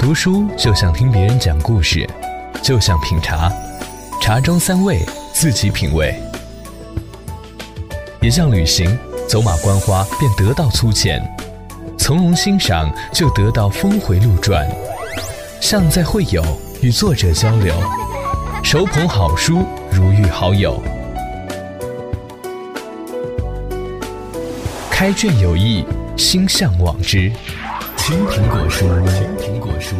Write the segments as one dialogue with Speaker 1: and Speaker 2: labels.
Speaker 1: 读书就像听别人讲故事，就像品茶，茶中三味，自己品味；也像旅行，走马观花便得到粗浅，从容欣赏就得到峰回路转；像在会友，与作者交流，手捧好书如遇好友。开卷有益，心向往之。青苹果书，青苹果树。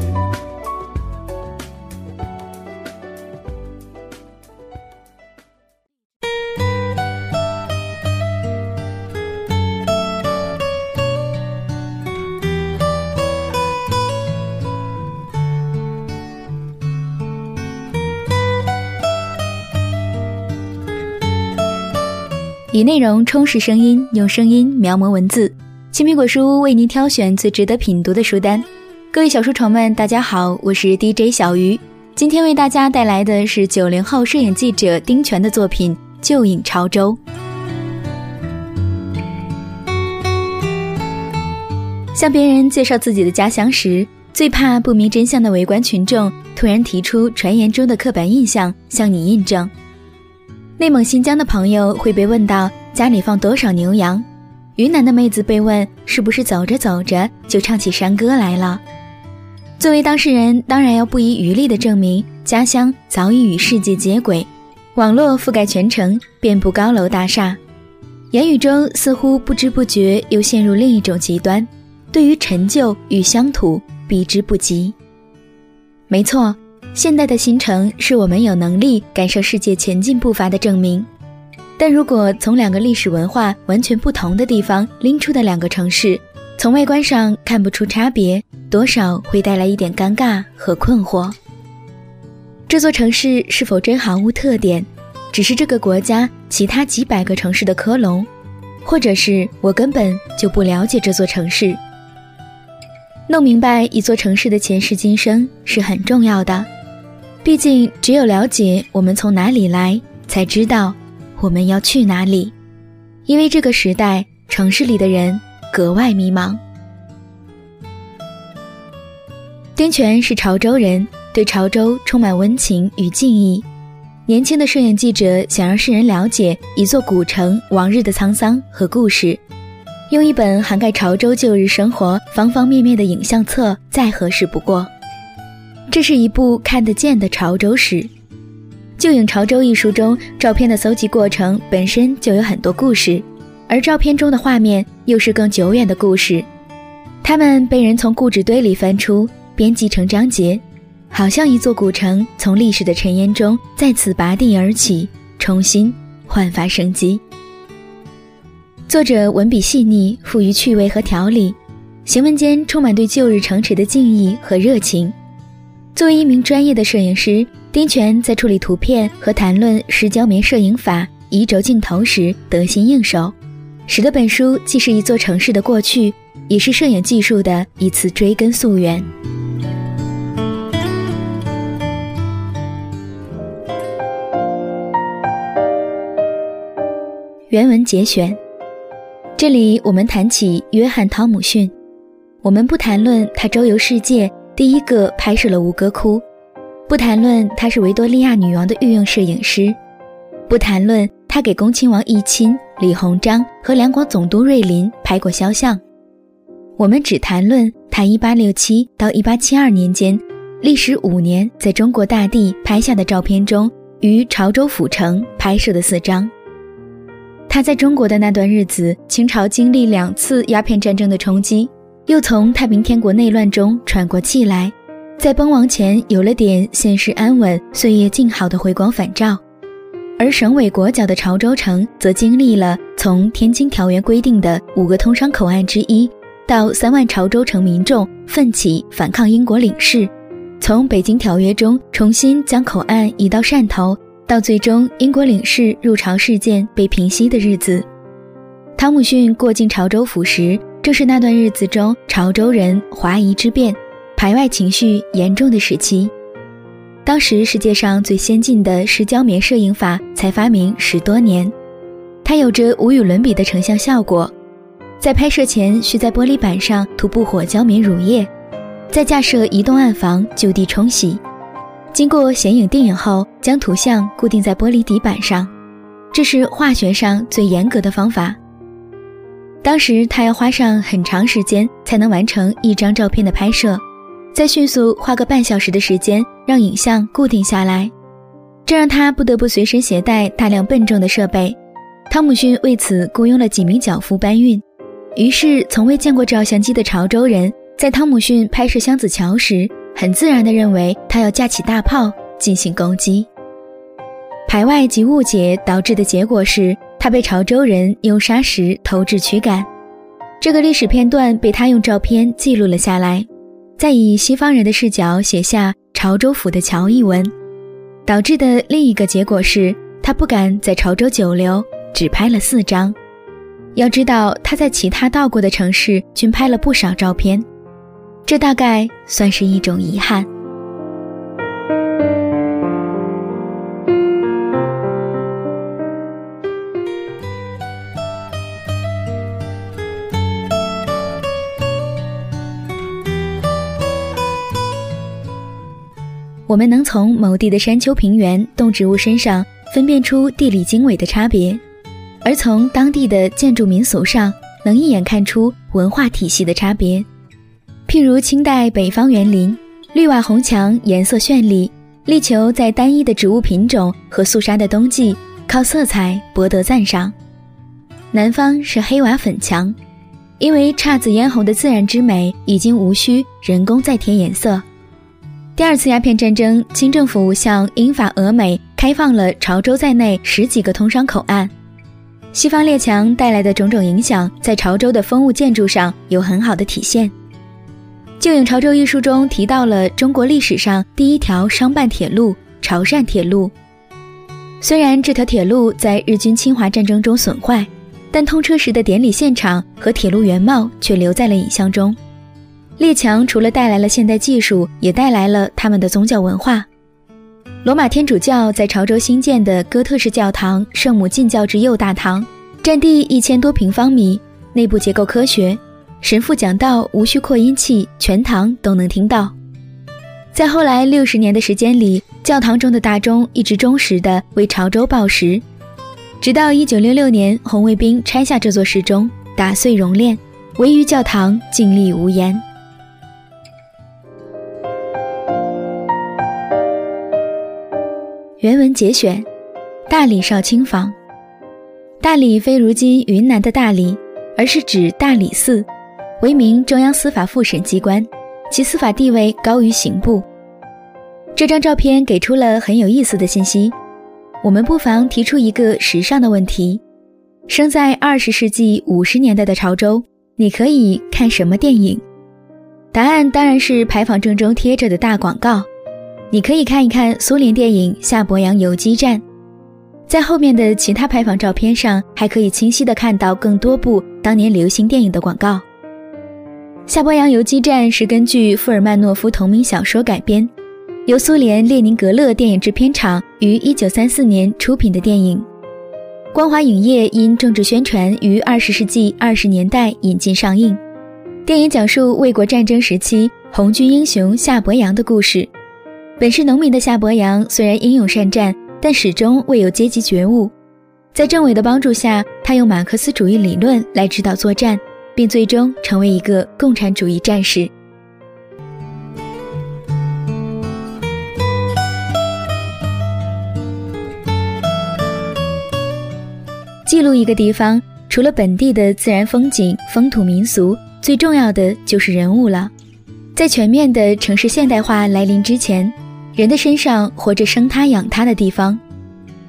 Speaker 2: 以内容充实声音，用声音描摹文字。青苹果书为您挑选最值得品读的书单。各位小书虫们，大家好，我是 DJ 小鱼。今天为大家带来的是九零后摄影记者丁权的作品《旧影潮州》。向别人介绍自己的家乡时，最怕不明真相的围观群众突然提出传言中的刻板印象向你印证。内蒙新疆的朋友会被问到家里放多少牛羊，云南的妹子被问是不是走着走着就唱起山歌来了。作为当事人，当然要不遗余力地证明家乡早已与世界接轨，网络覆盖全城，遍布高楼大厦。言语中似乎不知不觉又陷入另一种极端，对于陈旧与乡土避之不及。没错。现代的新城是我们有能力感受世界前进步伐的证明，但如果从两个历史文化完全不同的地方拎出的两个城市，从外观上看不出差别，多少会带来一点尴尬和困惑。这座城市是否真毫无特点，只是这个国家其他几百个城市的科隆，或者是我根本就不了解这座城市？弄明白一座城市的前世今生是很重要的。毕竟，只有了解我们从哪里来，才知道我们要去哪里。因为这个时代，城市里的人格外迷茫。丁权是潮州人，对潮州充满温情与敬意。年轻的摄影记者想让世人了解一座古城往日的沧桑和故事，用一本涵盖潮州旧日生活方方面面的影像册，再合适不过。这是一部看得见的潮州史，《旧影潮州》一书中，照片的搜集过程本身就有很多故事，而照片中的画面又是更久远的故事。它们被人从故纸堆里翻出，编辑成章节，好像一座古城从历史的尘烟中再次拔地而起，重新焕发生机。作者文笔细腻，富于趣味和条理，行文间充满对旧日城池的敬意和热情。作为一名专业的摄影师，丁权在处理图片和谈论石胶棉摄影法、移轴镜头时得心应手，使得本书既是一座城市的过去，也是摄影技术的一次追根溯源。原文节选，这里我们谈起约翰·汤姆逊，我们不谈论他周游世界。第一个拍摄了吴哥窟，不谈论他是维多利亚女王的御用摄影师，不谈论他给恭亲王奕亲、李鸿章和两广总督瑞林拍过肖像，我们只谈论他1867到1872年间，历时五年在中国大地拍下的照片中，于潮州府城拍摄的四张。他在中国的那段日子，清朝经历两次鸦片战争的冲击。又从太平天国内乱中喘过气来，在崩亡前有了点现世安稳、岁月静好的回光返照，而省委国脚的潮州城则经历了从天津条约规定的五个通商口岸之一，到三万潮州城民众奋起反抗英国领事，从北京条约中重新将口岸移到汕头，到最终英国领事入朝事件被平息的日子。汤姆逊过境潮州府时。正是那段日子中，潮州人华夷之变、排外情绪严重的时期。当时世界上最先进的石胶棉摄影法才发明十多年，它有着无与伦比的成像效果。在拍摄前，需在玻璃板上涂布火胶棉乳液，再架设移动暗房就地冲洗，经过显影定影后，将图像固定在玻璃底板上，这是化学上最严格的方法。当时他要花上很长时间才能完成一张照片的拍摄，再迅速花个半小时的时间让影像固定下来，这让他不得不随身携带大量笨重的设备。汤姆逊为此雇佣了几名脚夫搬运。于是，从未见过照相机的潮州人在汤姆逊拍摄箱子桥时，很自然地认为他要架起大炮进行攻击。排外及误解导致的结果是。他被潮州人用砂石投掷驱赶，这个历史片段被他用照片记录了下来，再以西方人的视角写下“潮州府的乔”一文，导致的另一个结果是他不敢在潮州久留，只拍了四张。要知道他在其他到过的城市均拍了不少照片，这大概算是一种遗憾。我们能从某地的山丘、平原、动植物身上分辨出地理经纬的差别，而从当地的建筑民俗上能一眼看出文化体系的差别。譬如清代北方园林，绿瓦红墙颜色绚丽，力求在单一的植物品种和肃杀的冬季靠色彩博得赞赏。南方是黑瓦粉墙，因为姹紫嫣红的自然之美已经无需人工再添颜色。第二次鸦片战争，清政府向英法俄美开放了潮州在内十几个通商口岸。西方列强带来的种种影响，在潮州的风物建筑上有很好的体现。《旧影潮州》一书中提到了中国历史上第一条商办铁路——潮汕铁路。虽然这条铁路在日军侵华战争中损坏，但通车时的典礼现场和铁路原貌却留在了影像中。列强除了带来了现代技术，也带来了他们的宗教文化。罗马天主教在潮州新建的哥特式教堂圣母进教之右大堂，占地一千多平方米，内部结构科学，神父讲道无需扩音器，全堂都能听到。在后来六十年的时间里，教堂中的大钟一直忠实地为潮州报时，直到一九六六年红卫兵拆下这座时钟，打碎熔炼，唯余教堂静立无言。原文节选：大理少卿坊。大理非如今云南的大理，而是指大理寺，为名中央司法复审机关，其司法地位高于刑部。这张照片给出了很有意思的信息，我们不妨提出一个时尚的问题：生在二十世纪五十年代的潮州，你可以看什么电影？答案当然是牌坊正中贴着的大广告。你可以看一看苏联电影《夏伯阳游击战》，在后面的其他拍房照片上，还可以清晰地看到更多部当年流行电影的广告。《夏伯阳游击战》是根据富尔曼诺夫同名小说改编，由苏联列宁格勒电影制片厂于1934年出品的电影。光华影业因政治宣传于20世纪20年代引进上映。电影讲述卫国战争时期红军英雄夏伯阳的故事。本是农民的夏伯阳虽然英勇善战，但始终未有阶级觉悟。在政委的帮助下，他用马克思主义理论来指导作战，并最终成为一个共产主义战士。记录一个地方，除了本地的自然风景、风土民俗，最重要的就是人物了。在全面的城市现代化来临之前。人的身上活着生他养他的地方，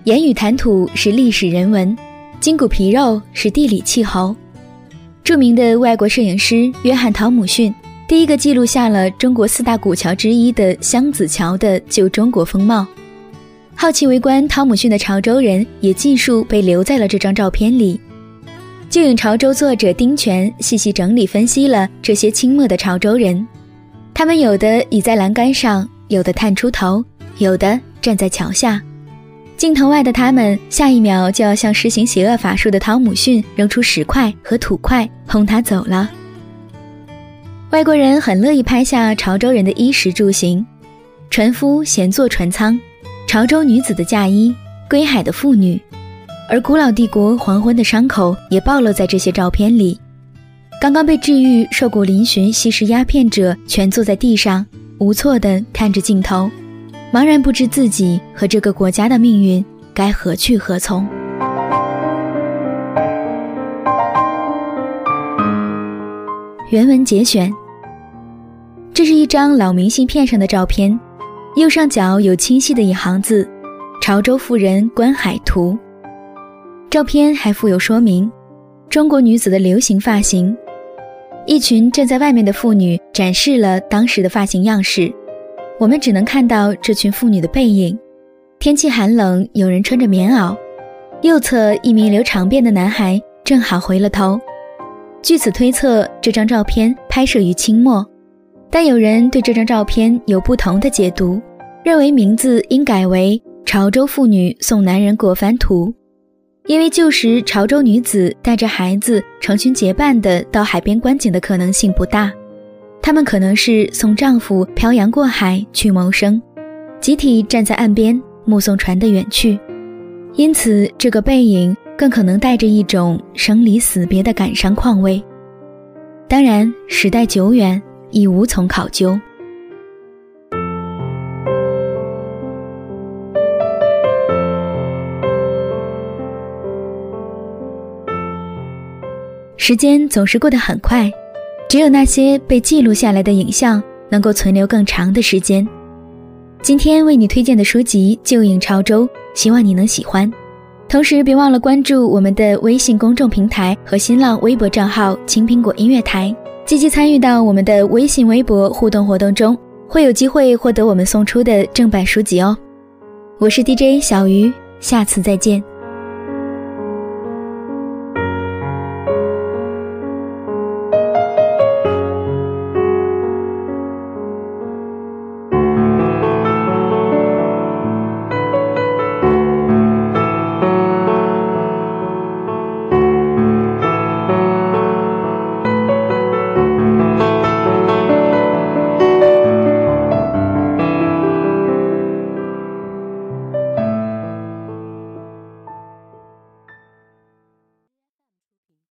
Speaker 2: 言语谈吐是历史人文，筋骨皮肉是地理气候。著名的外国摄影师约翰·陶姆逊第一个记录下了中国四大古桥之一的湘子桥的旧中国风貌。好奇围观汤姆逊的潮州人也尽数被留在了这张照片里。旧影潮州作者丁权细细整理分析了这些清末的潮州人，他们有的倚在栏杆上。有的探出头，有的站在桥下，镜头外的他们，下一秒就要向施行邪恶法术的汤姆逊扔出石块和土块，轰他走了。外国人很乐意拍下潮州人的衣食住行，船夫闲坐船舱，潮州女子的嫁衣，归海的妇女，而古老帝国黄昏的伤口也暴露在这些照片里。刚刚被治愈、瘦骨嶙峋吸食鸦片者，蜷坐在地上，无措地看着镜头，茫然不知自己和这个国家的命运该何去何从。原文节选。这是一张老明信片上的照片，右上角有清晰的一行字：“潮州妇人观海图。”照片还附有说明：中国女子的流行发型。一群站在外面的妇女展示了当时的发型样式，我们只能看到这群妇女的背影。天气寒冷，有人穿着棉袄。右侧一名留长辫的男孩正好回了头。据此推测，这张照片拍摄于清末，但有人对这张照片有不同的解读，认为名字应改为《潮州妇女送男人过番图》，因为旧时潮州女子带着孩子成群结伴的到海边观景的可能性不大，她们可能是送丈夫漂洋过海去谋生，集体站在岸边目送船的远去，因此这个背影。更可能带着一种生离死别的感伤况味。当然，时代久远，已无从考究。时间总是过得很快，只有那些被记录下来的影像能够存留更长的时间。今天为你推荐的书籍《旧影潮州》，希望你能喜欢。同时，别忘了关注我们的微信公众平台和新浪微博账号“青苹果音乐台”，积极参与到我们的微信、微博互动活动中，会有机会获得我们送出的正版书籍哦。我是 DJ 小鱼，下次再见。